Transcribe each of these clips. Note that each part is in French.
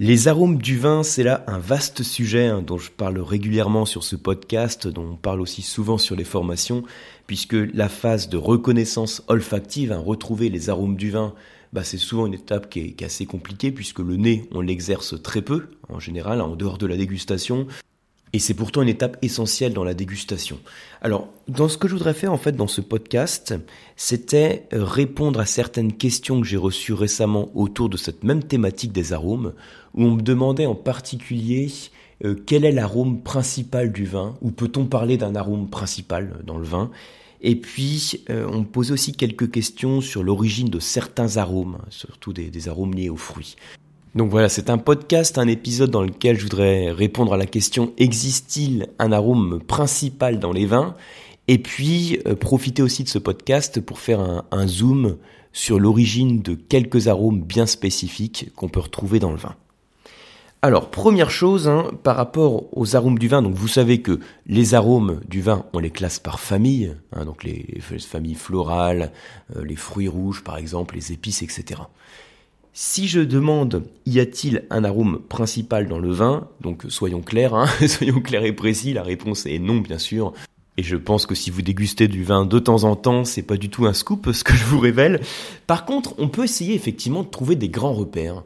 Les arômes du vin, c'est là un vaste sujet hein, dont je parle régulièrement sur ce podcast, dont on parle aussi souvent sur les formations, puisque la phase de reconnaissance olfactive, hein, retrouver les arômes du vin, bah, c'est souvent une étape qui est, qui est, assez compliquée, puisque le nez, on l'exerce très peu, en général, en dehors de la dégustation. Et c'est pourtant une étape essentielle dans la dégustation. Alors, dans ce que je voudrais faire en fait dans ce podcast, c'était répondre à certaines questions que j'ai reçues récemment autour de cette même thématique des arômes, où on me demandait en particulier euh, quel est l'arôme principal du vin, ou peut-on parler d'un arôme principal dans le vin? Et puis, euh, on me posait aussi quelques questions sur l'origine de certains arômes, surtout des, des arômes liés aux fruits. Donc voilà, c'est un podcast, un épisode dans lequel je voudrais répondre à la question existe-t-il un arôme principal dans les vins? Et puis euh, profiter aussi de ce podcast pour faire un, zoom sur l'origine de quelques arômes bien spécifiques qu'on peut retrouver dans le vin. Alors, première chose, hein, par rapport aux arômes du vin, donc vous savez que les arômes du vin, on les classe par famille, hein, donc les, les, familles florales, euh, les fruits rouges par exemple, les épices, etc. Si je demande y a-t-il un arôme principal dans le vin, donc soyons clairs, hein, soyons clairs et précis, la réponse est non bien sûr. Et je pense que si vous dégustez du vin de temps en temps, c'est pas du tout un scoop ce que je vous révèle. Par contre, on peut essayer effectivement de trouver des grands repères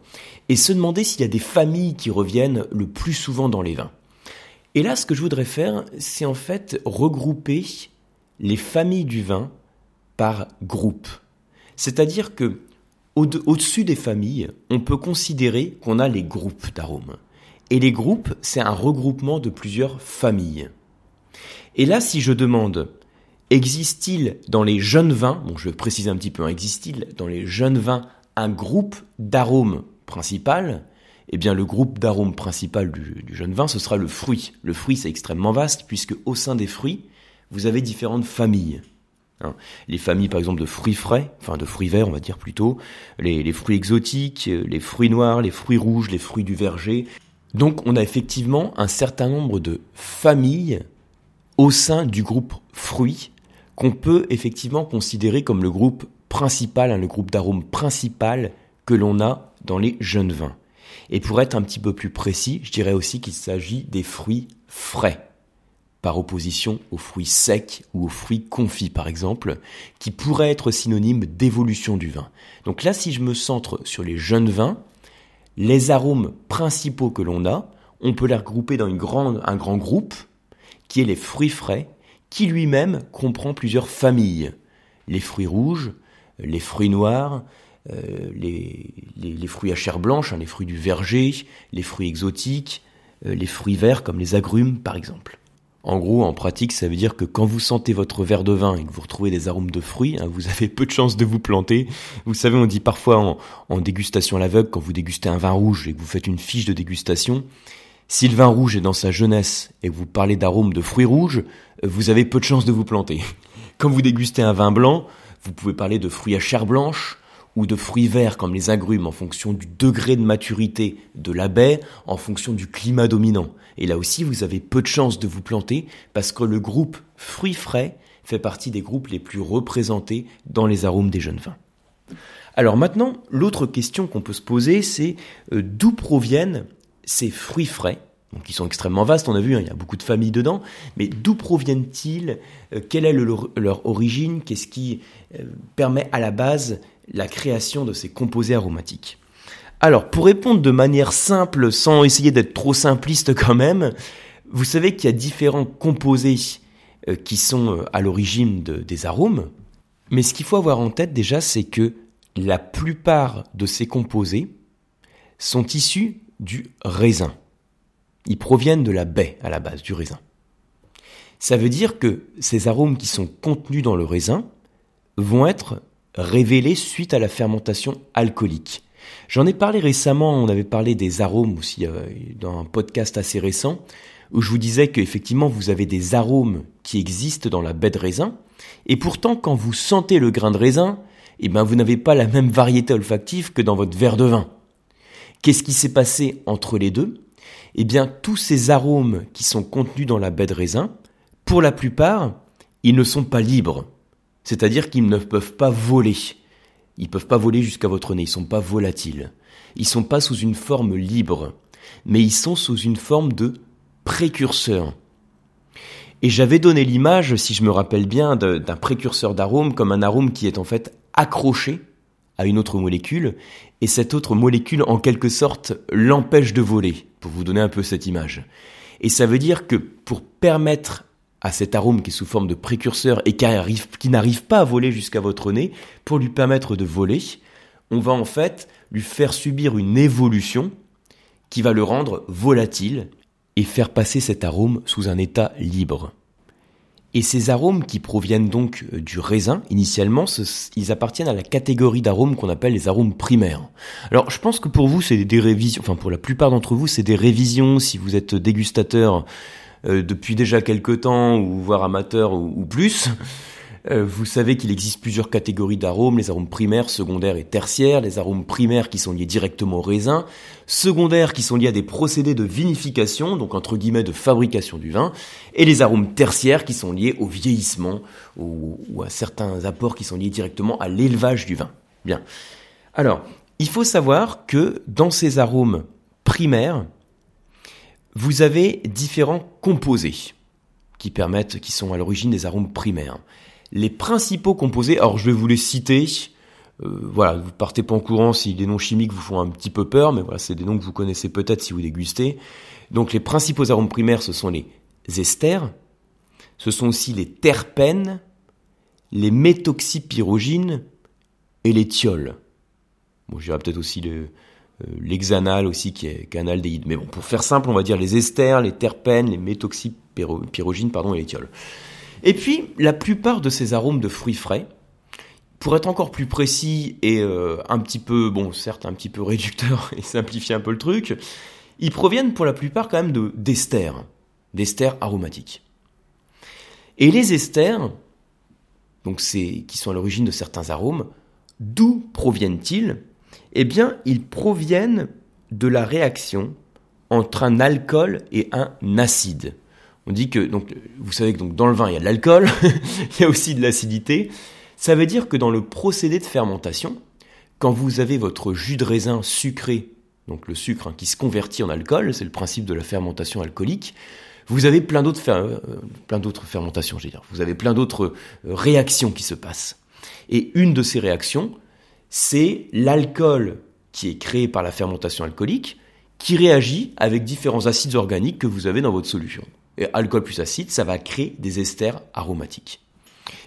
et se demander s'il y a des familles qui reviennent le plus souvent dans les vins. Et là, ce que je voudrais faire, c'est en fait regrouper les familles du vin par groupe. C'est-à-dire que au-dessus des familles, on peut considérer qu'on a les groupes d'arômes. Et les groupes, c'est un regroupement de plusieurs familles. Et là, si je demande, existe-t-il dans les jeunes vins, bon je vais préciser un petit peu, hein, existe-t-il dans les jeunes vins un groupe d'arômes principal? Eh bien le groupe d'arômes principal du, du jeune vin, ce sera le fruit. Le fruit, c'est extrêmement vaste, puisque au sein des fruits, vous avez différentes familles. Hein. Les familles, par exemple, de fruits frais, enfin de fruits verts, on va dire plutôt, les, fruits exotiques, les fruits noirs, les fruits rouges, les fruits du verger. Donc, on a effectivement un certain nombre de familles au sein du groupe fruits qu'on peut effectivement considérer comme le groupe principal, hein, le groupe d'arômes principal que l'on a dans les jeunes vins. Et pour être un petit peu plus précis, je dirais aussi qu'il s'agit des fruits frais par opposition aux fruits secs ou aux fruits confits par exemple, qui pourraient être synonymes d'évolution du vin. Donc là, si je me centre sur les jeunes vins, les arômes principaux que l'on a, on peut les regrouper dans un grand groupe, qui est les fruits frais, qui lui-même comprend plusieurs familles. Les fruits rouges, les fruits noirs, euh, les, fruits à chair blanche, hein, les fruits du verger, les fruits exotiques, euh, les fruits verts comme les agrumes par exemple. En gros, en pratique, ça veut dire que quand vous sentez votre verre de vin et que vous retrouvez des arômes de fruits, hein, vous avez peu de chances de vous planter. Vous savez, on dit parfois en, dégustation à l'aveugle, quand vous dégustez un vin rouge et que vous faites une fiche de dégustation, si le vin rouge est dans sa jeunesse et que vous parlez d'arômes de fruits rouges, vous avez peu de chances de vous planter. Quand vous dégustez un vin blanc, vous pouvez parler de fruits à chair blanche, ou de fruits verts comme les agrumes en fonction du degré de maturité de la baie, en fonction du climat dominant. Et là aussi, vous avez peu de chances de vous planter parce que le groupe fruits frais fait partie des groupes les plus représentés dans les arômes des jeunes vins. Alors maintenant, l'autre question qu'on peut se poser, c'est euh, d'où proviennent ces fruits frais? Donc ils sont extrêmement vastes, on a vu, hein, il y a beaucoup de familles dedans, mais d'où proviennent-ils? Euh, Quelle est le, leur origine? Qu'est-ce qui euh, permet à la base la création de ces composés aromatiques Alors, pour répondre de manière simple, sans essayer d'être trop simpliste quand même, vous savez qu'il y a différents composés euh, qui sont euh, à l'origine de, des arômes, mais ce qu'il faut avoir en tête déjà, c'est que la plupart de ces composés sont issus du raisin. Ils proviennent de la baie à la base, du raisin. Ça veut dire que ces arômes qui sont contenus dans le raisin vont être révélés suite à la fermentation alcoolique. J'en ai parlé récemment, on avait parlé des arômes aussi euh, dans un podcast assez récent, où je vous disais qu'effectivement vous avez des arômes qui existent dans la baie de raisin, et pourtant quand vous sentez le grain de raisin, eh ben vous n'avez pas la même variété olfactive que dans votre verre de vin. Qu'est-ce qui s'est passé entre les deux? Eh bien tous ces arômes qui sont contenus dans la baie de raisin, pour la plupart, ils ne sont pas libres. C'est-à-dire qu'ils ne peuvent pas voler. Ils peuvent pas voler jusqu'à votre nez, ils sont pas volatiles. Ils sont pas sous une forme libre, mais ils sont sous une forme de précurseur. Et j'avais donné l'image, si je me rappelle bien, d'un précurseur d'arôme comme un arôme qui est en fait accroché à une autre molécule, et cette autre molécule, en quelque sorte, l'empêche de voler, pour vous donner un peu cette image. Et ça veut dire que pour permettre à cet arôme qui est sous forme de précurseur et qui n'arrive pas à voler jusqu'à votre nez, pour lui permettre de voler, on va en fait lui faire subir une évolution qui va le rendre volatile et faire passer cet arôme sous un état libre. Et ces arômes qui proviennent donc euh, du raisin, initialement, ils appartiennent à la catégorie d'arômes qu'on appelle les arômes primaires. Alors, je pense que pour vous, c'est des révisions, enfin pour la plupart d'entre vous, c'est des révisions si vous êtes dégustateur depuis déjà quelques temps, ou voire amateur ou plus. Euh, vous savez qu'il existe plusieurs catégories d'arômes, les arômes primaires, secondaires et tertiaires, les arômes primaires qui sont liés directement au raisin, secondaires qui sont liés à des procédés de vinification, donc entre guillemets de fabrication du vin, et les arômes tertiaires qui sont liés au vieillissement ou, ou à certains apports qui sont liés directement à l'élevage du vin. Bien. Alors, il faut savoir que dans ces arômes primaires, vous avez différents composés qui permettent, qui sont à l'origine des arômes primaires les principaux composés, alors je vais vous les citer, euh, voilà, vous partez pas en courant si les noms chimiques vous font un petit peu peur, mais voilà, c'est des noms que vous connaissez peut-être si vous dégustez. Donc les principaux arômes primaires, ce sont les esters, ce sont aussi les terpènes, les méthoxypyrogynes et les thiols. Bon, je peut-être aussi le, l'hexanal aussi qui est canaldéhyde. Mais bon, pour faire simple, on va dire les esters, les terpènes, les méthoxypyrogynes, pardon, et les thiols. Et puis, la plupart de ces arômes de fruits frais, pour être encore plus précis et euh, un petit peu, bon, certes un petit peu réducteur et simplifier un peu le truc, ils proviennent pour la plupart quand même de d'esters, d'esters aromatiques. Et les esters, donc c'est qui sont à l'origine de certains arômes, d'où proviennent-ils Eh bien, ils proviennent de la réaction entre un alcool et un acide. On dit que, donc, vous savez que donc, dans le vin, il y a de l'alcool, il y a aussi de l'acidité. Ça veut dire que dans le procédé de fermentation, quand vous avez votre jus de raisin sucré, donc le sucre hein, qui se convertit en alcool, c'est le principe de la fermentation alcoolique, vous avez plein d'autres, euh, fermentations, je dire. Vous avez plein d'autres euh, réactions qui se passent. Et une de ces réactions, c'est l'alcool qui est créé par la fermentation alcoolique, qui réagit avec différents acides organiques que vous avez dans votre solution et alcool plus acide, ça va créer des esters aromatiques.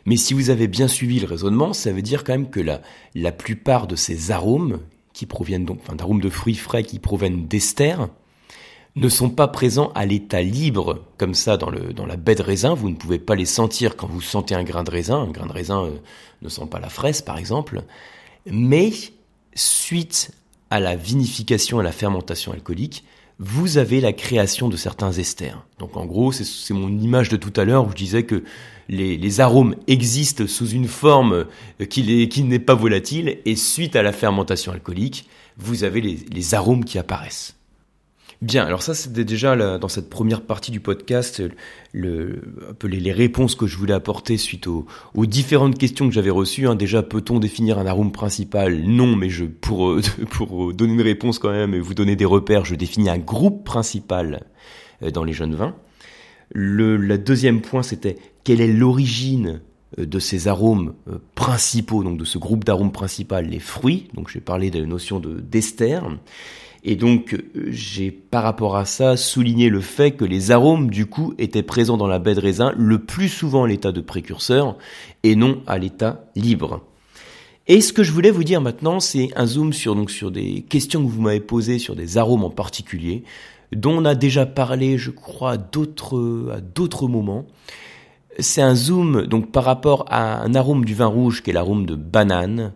Mais si vous avez bien suivi le raisonnement, ça veut dire quand même que la, la plupart de ces arômes, qui proviennent donc, enfin, d'arômes de fruits frais qui proviennent d'esters, ne sont pas présents à l'état libre, comme ça dans, le, dans la baie de raisin. Vous ne pouvez pas les sentir quand vous sentez un grain de raisin. Un grain de raisin euh, ne sent pas la fraise, par exemple. Mais suite à la vinification et à la fermentation alcoolique, vous avez la création de certains esters. Donc en gros, c'est mon image de tout à l'heure où je disais que les, arômes existent sous une forme euh, qui n'est pas volatile et suite à la fermentation alcoolique, vous avez les arômes qui apparaissent. Bien, alors ça c'était déjà dans cette première partie du podcast le, les, réponses que je voulais apporter suite aux, différentes questions que j'avais reçues. Hein. Déjà, peut-on définir un arôme principal? Non, mais je pour, euh, pour donner une réponse quand même et vous donner des repères, je définis un groupe principal euh, dans les jeunes vins. Le, le deuxième point c'était quelle est l'origine euh, de ces arômes principaux, donc de ce groupe d'arômes principal, les fruits. Donc j'ai parlé de la notion de d'ester. Et donc, j'ai par rapport à ça souligné le fait que les arômes, du coup, étaient présents dans la baie de raisin le plus souvent à l'état de précurseur et non à l'état libre. Et ce que je voulais vous dire maintenant, c'est un zoom sur, des questions que vous m'avez posées sur des arômes en particulier, dont on a déjà parlé, je crois, à d'autres, à d'autres moments. C'est un zoom, donc, par rapport à un arôme du vin rouge qui est l'arôme de banane,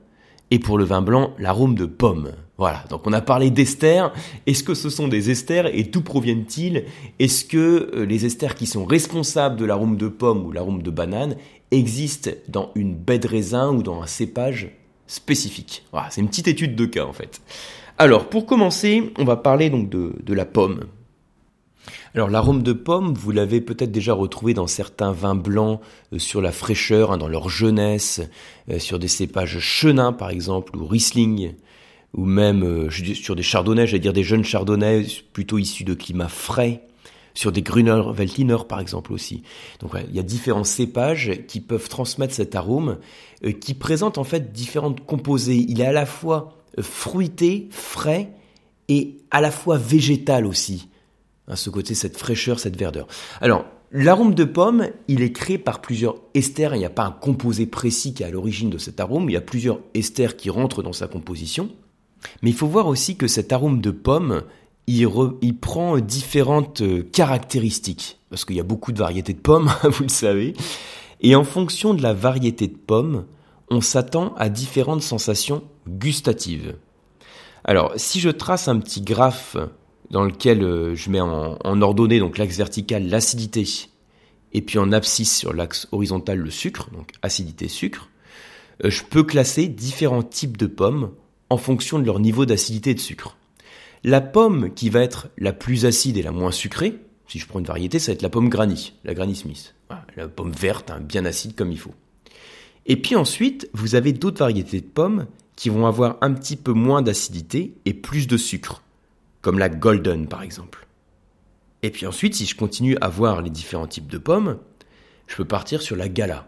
et pour le vin blanc, l'arôme de pomme. Voilà, donc on a parlé d'esters. Est-ce que ce sont des esters et d'où proviennent-ils? Est-ce que euh, les esters qui sont responsables de l'arôme de pomme ou l'arôme de banane existent dans une baie de raisin ou dans un cépage spécifique? Voilà, c'est une petite étude de cas en fait. Alors, pour commencer, on va parler donc de, la pomme. Alors l'arôme de pomme, vous l'avez peut-être déjà retrouvé dans certains vins blancs euh, sur la fraîcheur, hein, dans leur jeunesse, euh, sur des cépages chenin par exemple, ou Riesling, ou même euh, sur des chardonnays, j'allais dire des jeunes chardonnays plutôt issus de climats frais, sur des Gruner Veltliner par exemple aussi. Donc il y a différents cépages qui peuvent transmettre cet arôme, euh, qui présentent en fait différentes composés. Il est à la fois euh, fruité, frais, et à la fois végétal aussi. À ce côté, cette fraîcheur, cette verdeur. Alors, L'arôme de pomme, il est créé par plusieurs esters. Il n'y a pas un composé précis qui est à l'origine de cet arôme. Il y a plusieurs esters qui rentrent dans sa composition. Mais il faut voir aussi que cet arôme de pomme, il, prend différentes euh, caractéristiques. Parce qu'il y a beaucoup de variétés de pommes, vous le savez. Et en fonction de la variété de pomme, on s'attend à différentes sensations gustatives. Alors, si je trace un petit graphe dans lequel euh, je mets en, ordonnée, donc l'axe vertical, l'acidité, et puis en abscisse sur l'axe horizontal, le sucre, donc acidité, sucre, euh, je peux classer différents types de pommes en fonction de leur niveau d'acidité et de sucre. La pomme qui va être la plus acide et la moins sucrée, si je prends une variété, ça va être la pomme Granny, la Granny Smith. la pomme verte, hein, bien acide comme il faut. Et puis ensuite, vous avez d'autres variétés de pommes qui vont avoir un petit peu moins d'acidité et plus de sucre comme la golden par exemple. Et puis ensuite, si je continue à voir les différents types de pommes, je peux partir sur la gala,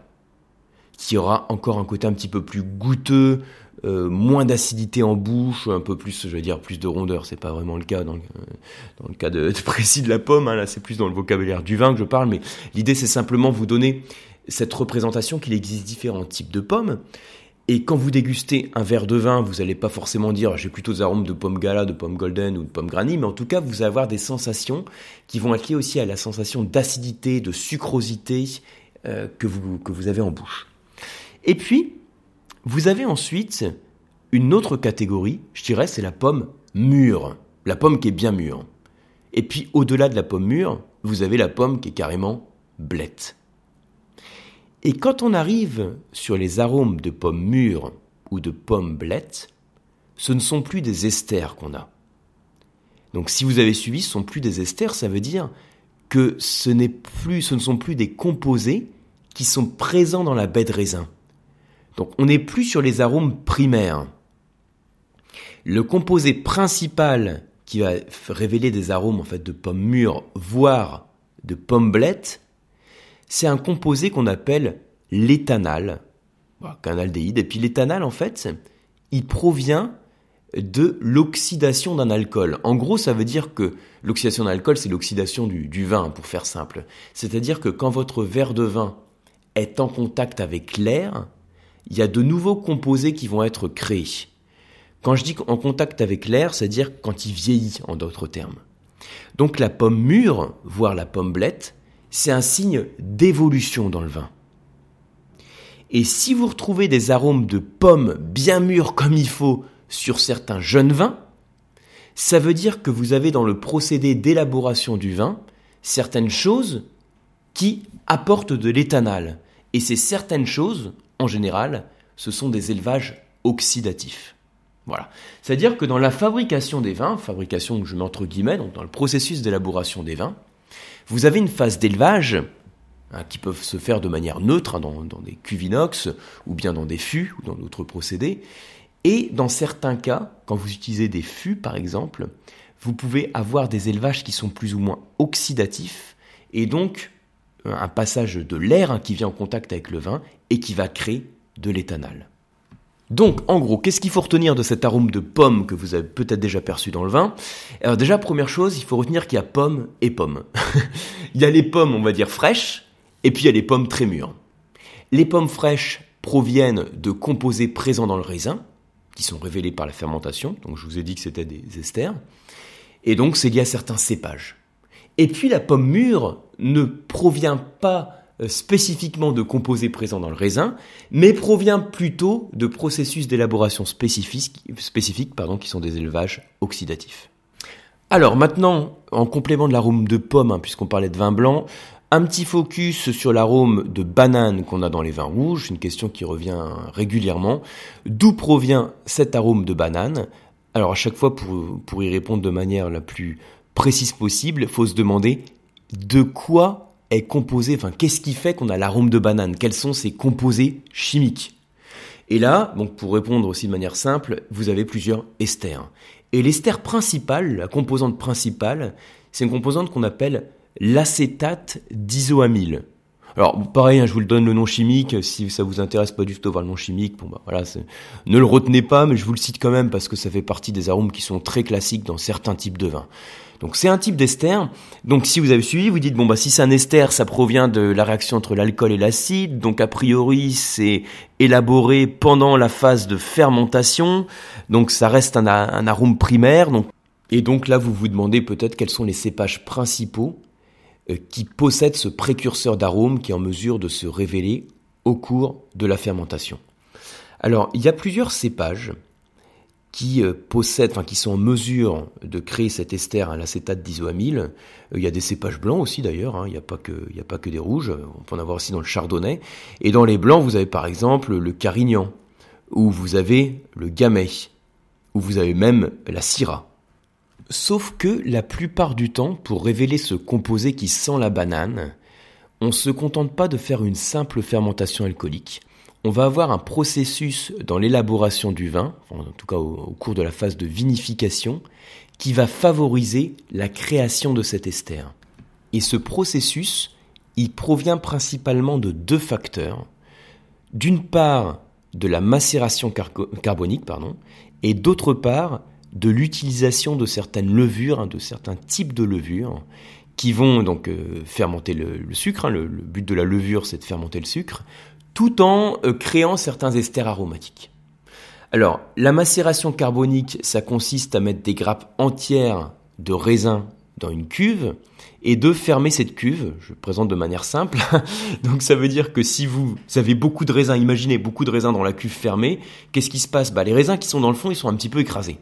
qui aura encore un côté un petit peu plus goûteux, euh, moins d'acidité en bouche, un peu plus, je veux dire, plus de rondeur. C'est pas vraiment le cas dans le, le cas de, précis de la pomme. Hein, là, c'est plus dans le vocabulaire du vin que je parle. Mais l'idée, c'est simplement vous donner cette représentation qu'il existe différents types de pommes et quand vous dégustez un verre de vin, vous n'allez pas forcément dire j'ai plutôt des arômes de pomme gala, de pomme golden ou de pomme granny, mais en tout cas vous allez avoir des sensations qui vont être liées aussi à la sensation d'acidité, de sucrosité euh, que, vous, que vous avez en bouche. Et puis, vous avez ensuite une autre catégorie, je dirais, c'est la pomme mûre, la pomme qui est bien mûre. Et puis au-delà de la pomme mûre, vous avez la pomme qui est carrément blette. Et quand on arrive sur les arômes de pommes mûres ou de pommes blettes, ce ne sont plus des esters qu'on a. Donc si vous avez suivi, ce ne sont plus des esters, ça veut dire que ce, plus, ce ne sont plus des composés qui sont présents dans la baie de raisin. Donc on n'est plus sur les arômes primaires. Le composé principal qui va révéler des arômes en fait de pommes mûres, voire de pommes blettes, c'est un composé qu'on appelle l'éthanal, canaldéhyde. Et puis l'éthanal, en fait, il provient de l'oxydation d'un alcool. En gros, ça veut dire que l'oxydation d'un alcool, c'est l'oxydation du, vin, pour faire simple. C'est-à-dire que quand votre verre de vin est en contact avec l'air, il y a de nouveaux composés qui vont être créés. Quand je dis en contact avec l'air, c'est-à-dire quand il vieillit, en d'autres termes. Donc la pomme mûre, voire la pomme blette, c'est un signe d'évolution dans le vin. Et si vous retrouvez des arômes de pommes bien mûres comme il faut sur certains jeunes vins, ça veut dire que vous avez dans le procédé d'élaboration du vin certaines choses qui apportent de l'éthanal. Et ces certaines choses, en général, ce sont des élevages oxydatifs. Voilà. C'est-à-dire que dans la fabrication des vins, fabrication que je mets entre guillemets, donc dans le processus d'élaboration des vins, vous avez une phase d'élevage hein, qui peuvent se faire de manière neutre hein, dans, des cuves inox ou bien dans des fûts ou dans d'autres procédés. Et dans certains cas, quand vous utilisez des fûts par exemple, vous pouvez avoir des élevages qui sont plus ou moins oxydatifs et donc un passage de l'air hein, qui vient en contact avec le vin et qui va créer de l'éthanal. Donc, en gros, qu'est-ce qu'il faut retenir de cet arôme de pomme que vous avez peut-être déjà perçu dans le vin? Alors déjà, première chose, il faut retenir qu'il y a pomme et pomme. il y a les pommes, on va dire, fraîches, et puis il y a les pommes très mûres. Les pommes fraîches proviennent de composés présents dans le raisin, qui sont révélés par la fermentation, donc je vous ai dit que c'était des esters, et donc c'est lié à certains cépages. Et puis la pomme mûre ne provient pas euh, spécifiquement de composés présents dans le raisin, mais provient plutôt de processus d'élaboration spécifiques, qui sont des élevages oxydatifs. Alors maintenant, en complément de l'arôme de pomme, hein, puisqu'on parlait de vin blanc, un petit focus sur l'arôme de banane qu'on a dans les vins rouges, une question qui revient régulièrement. D'où provient cet arôme de banane? Alors à chaque fois, pour y répondre de manière la plus précise possible, faut se demander de quoi est composé, enfin qu'est-ce qui fait qu'on a l'arôme de banane? Quels sont ses composés chimiques? Et là, donc pour répondre aussi de manière simple, vous avez plusieurs esters. Et l'ester principal, la composante principale, c'est une composante qu'on appelle l'acétate d'isoamyle. Alors pareil, hein, je vous le donne le nom chimique, si ça vous intéresse pas du tout voir le nom chimique, bon bah voilà, ne le retenez pas, mais je vous le cite quand même parce que ça fait partie des arômes qui sont très classiques dans certains types de vins. Donc c'est un type d'ester. Donc si vous avez suivi, vous dites bon bah si c'est un ester, ça provient de la réaction entre l'alcool et l'acide. Donc a priori c'est élaboré pendant la phase de fermentation. Donc ça reste un, un arôme primaire. Donc et donc là vous vous demandez peut-être quels sont les cépages principaux qui possède ce précurseur d'arôme qui est en mesure de se révéler au cours de la fermentation. Alors, il y a plusieurs cépages qui euh, possèdent, enfin qui sont en mesure de créer cet ester à l'acétate d'isoamyle. Euh, il y a des cépages blancs aussi d'ailleurs, hein. il n'y a, pas que, a pas que des rouges, on peut en avoir aussi dans le chardonnay. Et dans les blancs, vous avez par exemple le carignan, ou vous avez le gamay, ou vous avez même la syrah. Sauf que la plupart du temps, pour révéler ce composé qui sent la banane, on ne se contente pas de faire une simple fermentation alcoolique. On va avoir un processus dans l'élaboration du vin, en tout cas au, cours de la phase de vinification, qui va favoriser la création de cet ester. Et ce processus, il provient principalement de deux facteurs. D'une part, de la macération carbonique, pardon, et d'autre part, de l'utilisation de certaines levures, hein, de certains types de levures, qui vont donc euh, fermenter le, sucre. Hein. le, but de la levure, c'est de fermenter le sucre, tout en euh, créant certains esters aromatiques. Alors, la macération carbonique, ça consiste à mettre des grappes entières de raisin dans une cuve et de fermer cette cuve. Je présente de manière simple. Donc ça veut dire que si vous avez beaucoup de raisins, imaginez beaucoup de raisins dans la cuve fermée, qu'est-ce qui se passe? Bah, Les raisins qui sont dans le fond, ils sont un petit peu écrasés.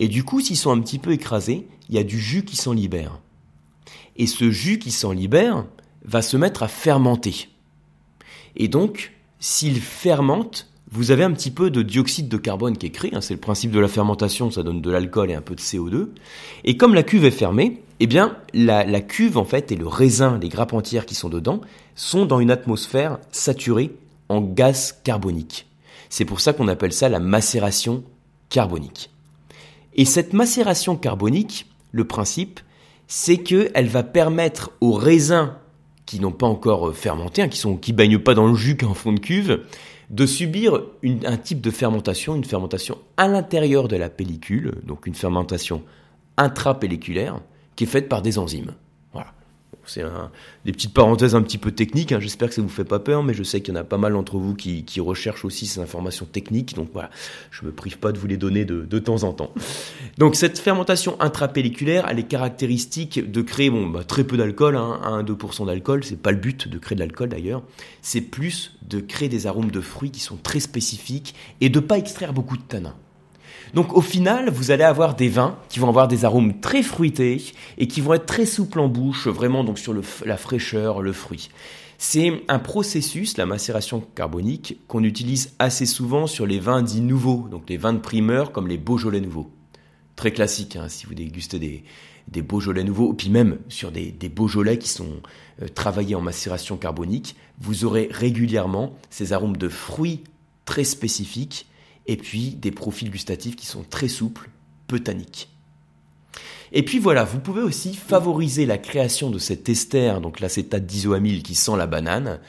Et du coup, s'ils sont un petit peu écrasés, il y a du jus qui s'en libère. Et ce jus qui s'en libère va se mettre à fermenter. Et donc, s'il fermente, vous avez un petit peu de dioxyde de carbone qui est créé, hein, c'est le principe de la fermentation, ça donne de l'alcool et un peu de CO2. Et comme la cuve est fermée, eh bien, la, la, cuve, en fait, et le raisin, les grappes entières qui sont dedans, sont dans une atmosphère saturée en gaz carbonique. C'est pour ça qu'on appelle ça la macération carbonique. Et cette macération carbonique, le principe, c'est qu'elle va permettre aux raisins qui n'ont pas encore euh, fermenté, hein, qui ne qui baignent pas dans le jus qu'en fond de cuve, de subir un type de fermentation, une fermentation à l'intérieur de la pellicule, donc une fermentation intrapelliculaire, qui est faite par des enzymes. C'est des petites parenthèses un petit peu techniques. Hein. J'espère que ça vous fait pas peur, mais je sais qu'il y en a pas mal d'entre vous qui, recherchent aussi ces informations techniques. Donc voilà, je me prive pas de vous les donner de, temps en temps. Donc cette fermentation intrapelliculaire, elle est caractéristique de créer bah, très peu d'alcool, hein, 1-2% d'alcool. C'est pas le but de créer de l'alcool d'ailleurs. C'est plus de créer des arômes de fruits qui sont très spécifiques et de pas extraire beaucoup de tanins. Donc au final, vous allez avoir des vins qui vont avoir des arômes très fruités et qui vont être très souples en bouche, vraiment donc sur la fraîcheur, le fruit. C'est un processus, la macération carbonique, qu'on utilise assez souvent sur les vins dits nouveaux, donc les vins de primeur comme les Beaujolais nouveaux. Très classique, hein, si vous dégustez des, Beaujolais nouveaux, puis même sur des, Beaujolais qui sont euh, travaillés en macération carbonique, vous aurez régulièrement ces arômes de fruits très spécifiques et puis des profils gustatifs qui sont très souples, peu tanniques. Et puis voilà, vous pouvez aussi favoriser la création de cet ester, donc l'acétate d'isoamyle qui sent la banane,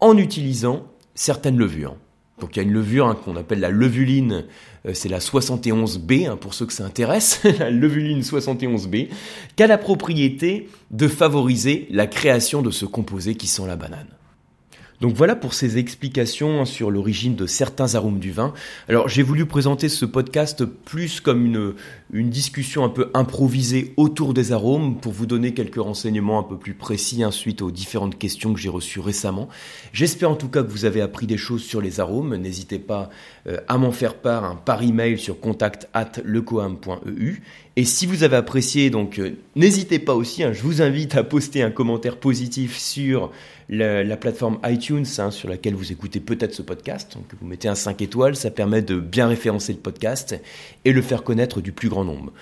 en utilisant certaines levures. Donc il y a une levure hein, qu'on appelle la levuline, euh, c'est la 71B, hein, pour ceux que ça intéresse, la levuline 71B, qui a la propriété de favoriser la création de ce composé qui sent la banane. Donc voilà pour ces explications sur l'origine de certains arômes du vin. Alors j'ai voulu présenter ce podcast plus comme une, discussion un peu improvisée autour des arômes pour vous donner quelques renseignements un peu plus précis suite aux différentes questions que j'ai reçues récemment. J'espère en tout cas que vous avez appris des choses sur les arômes. N'hésitez pas euh, à m'en faire part par email sur contact at lecoam.eu. Et si vous avez apprécié, donc euh, n'hésitez pas aussi, hein, je vous invite à poster un commentaire positif sur la, plateforme iTunes hein, sur laquelle vous écoutez peut-être ce podcast. Donc vous mettez un 5 étoiles, ça permet de bien référencer le podcast et le faire connaître du plus grand nombre.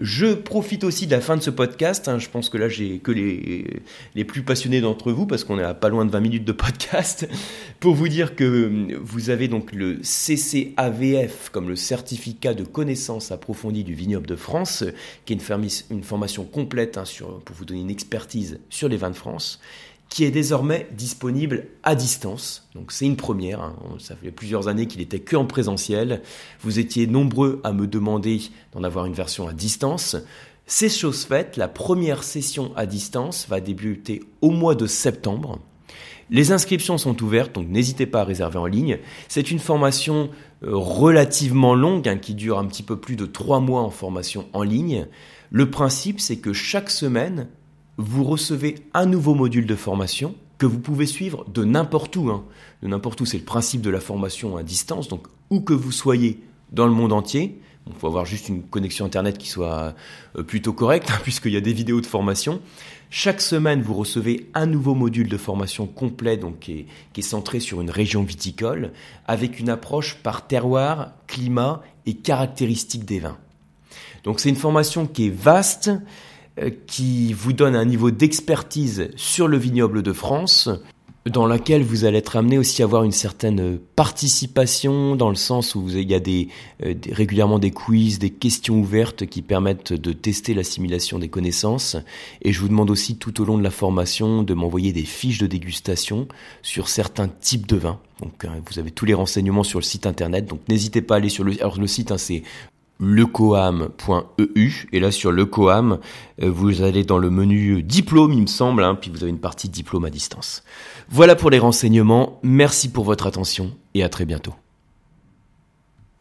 Je profite aussi de la fin de ce podcast. Hein. je pense que là, j'ai que les, plus passionnés d'entre vous, parce qu'on est à pas loin de 20 minutes de podcast, pour vous dire que vous avez donc le CCAVF comme le certificat de connaissance approfondie du vignoble de France, qui est une, une formation complète hein, sur, pour vous donner une expertise sur les vins de France qui est désormais disponible à distance. Donc c'est une première, hein. ça fait plusieurs années qu'il était que en présentiel. Vous étiez nombreux à me demander d'en avoir une version à distance. C'est chose faite, la première session à distance va débuter au mois de septembre. Les inscriptions sont ouvertes, donc n'hésitez pas à réserver en ligne. C'est une formation euh, relativement longue, hein, qui dure un petit peu plus de trois mois en formation en ligne. Le principe, c'est que chaque semaine, vous recevez un nouveau module de formation que vous pouvez suivre de n'importe où. Hein. De n'importe où, c'est le principe de la formation à distance. Donc, où que vous soyez dans le monde entier, il faut avoir juste une connexion Internet qui soit euh, plutôt correcte, hein, puisqu'il y a des vidéos de formation. Chaque semaine, vous recevez un nouveau module de formation complet, donc qui est, centré sur une région viticole, avec une approche par terroir, climat et caractéristiques des vins. Donc c'est une formation qui est vaste, qui vous donne un niveau d'expertise sur le vignoble de France, dans laquelle vous allez être amené aussi à avoir une certaine participation, dans le sens où il y a euh, régulièrement des quiz, des questions ouvertes qui permettent de tester l'assimilation des connaissances. Et je vous demande aussi tout au long de la formation de m'envoyer des fiches de dégustation sur certains types de vins. Donc euh, vous avez tous les renseignements sur le site internet. Donc n'hésitez pas à aller sur le site, hein, c'est lecoam.eu et là sur lecoam euh, vous allez dans le menu diplôme il me semble hein, puis vous avez une partie diplôme à distance. Voilà pour les renseignements, merci pour votre attention et à très bientôt.